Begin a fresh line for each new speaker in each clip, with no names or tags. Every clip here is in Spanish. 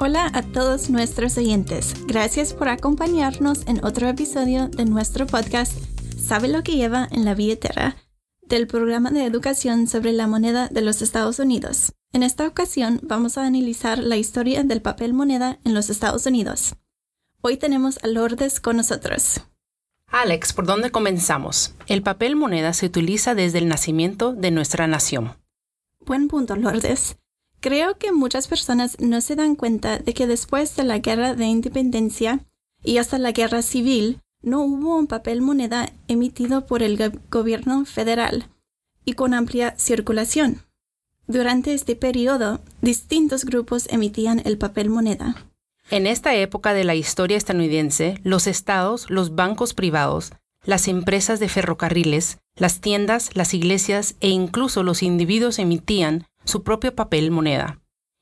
Hola a todos nuestros oyentes. Gracias por acompañarnos en otro episodio de nuestro podcast ¿Sabe lo que lleva en la billetera? del programa de educación sobre la moneda de los Estados Unidos. En esta ocasión vamos a analizar la historia del papel moneda en los Estados Unidos. Hoy tenemos a Lourdes con nosotros.
Alex, ¿por dónde comenzamos? El papel moneda se utiliza desde el nacimiento de nuestra nación.
Buen punto, Lourdes. Creo que muchas personas no se dan cuenta de que después de la Guerra de Independencia y hasta la Guerra Civil, no hubo un papel moneda emitido por el gobierno federal y con amplia circulación. Durante este periodo, distintos grupos emitían el papel moneda.
En esta época de la historia estadounidense, los estados, los bancos privados, las empresas de ferrocarriles, las tiendas, las iglesias e incluso los individuos emitían su propio papel moneda.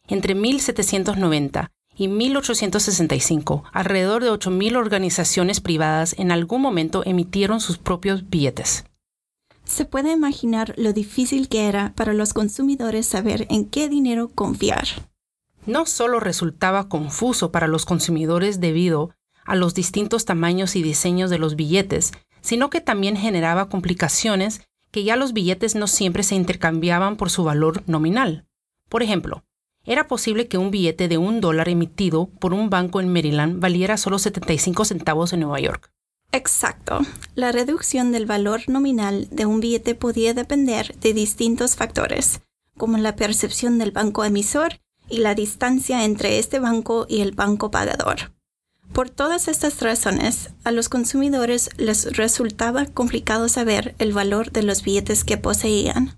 Entre 1790 y 1865, alrededor de 8.000 organizaciones privadas en algún momento emitieron sus propios billetes.
Se puede imaginar lo difícil que era para los consumidores saber en qué dinero confiar.
No solo resultaba confuso para los consumidores debido a los distintos tamaños y diseños de los billetes, sino que también generaba complicaciones que ya los billetes no siempre se intercambiaban por su valor nominal. Por ejemplo, era posible que un billete de un dólar emitido por un banco en Maryland valiera solo 75 centavos en Nueva York.
Exacto. La reducción del valor nominal de un billete podía depender de distintos factores, como la percepción del banco emisor y la distancia entre este banco y el banco pagador. Por todas estas razones, a los consumidores les resultaba complicado saber el valor de los billetes que poseían.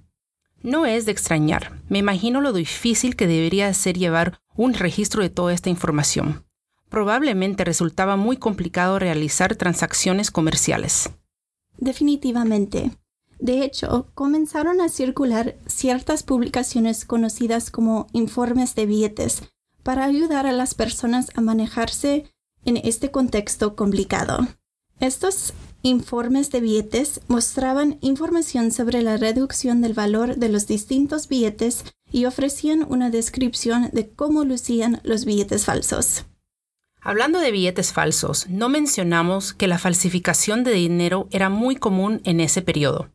No es de extrañar. Me imagino lo difícil que debería ser llevar un registro de toda esta información. Probablemente resultaba muy complicado realizar transacciones comerciales.
Definitivamente. De hecho, comenzaron a circular ciertas publicaciones conocidas como informes de billetes para ayudar a las personas a manejarse en este contexto complicado. Estos informes de billetes mostraban información sobre la reducción del valor de los distintos billetes y ofrecían una descripción de cómo lucían los billetes falsos.
Hablando de billetes falsos, no mencionamos que la falsificación de dinero era muy común en ese periodo.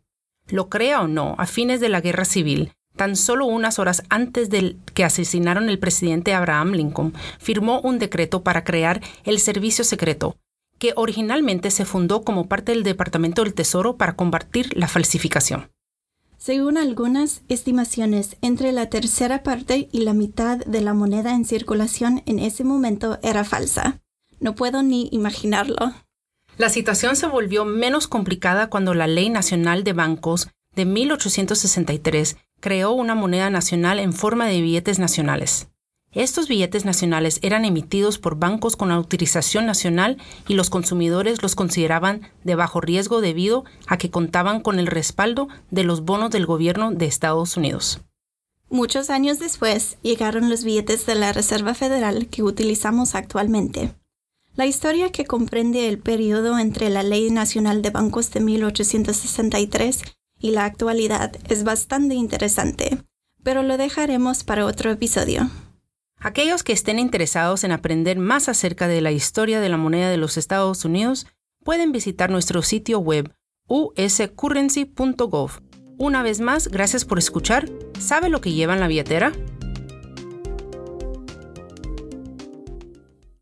Lo crea o no, a fines de la Guerra Civil, tan solo unas horas antes de que asesinaron el presidente Abraham Lincoln, firmó un decreto para crear el Servicio Secreto, que originalmente se fundó como parte del Departamento del Tesoro para combatir la falsificación.
Según algunas estimaciones, entre la tercera parte y la mitad de la moneda en circulación en ese momento era falsa. No puedo ni imaginarlo.
La situación se volvió menos complicada cuando la Ley Nacional de Bancos de 1863 creó una moneda nacional en forma de billetes nacionales. Estos billetes nacionales eran emitidos por bancos con autorización nacional y los consumidores los consideraban de bajo riesgo debido a que contaban con el respaldo de los bonos del gobierno de Estados Unidos.
Muchos años después llegaron los billetes de la Reserva Federal que utilizamos actualmente. La historia que comprende el periodo entre la Ley Nacional de Bancos de 1863 y la actualidad es bastante interesante, pero lo dejaremos para otro episodio.
Aquellos que estén interesados en aprender más acerca de la historia de la moneda de los Estados Unidos pueden visitar nuestro sitio web uscurrency.gov. Una vez más, gracias por escuchar. ¿Sabe lo que lleva en la billetera?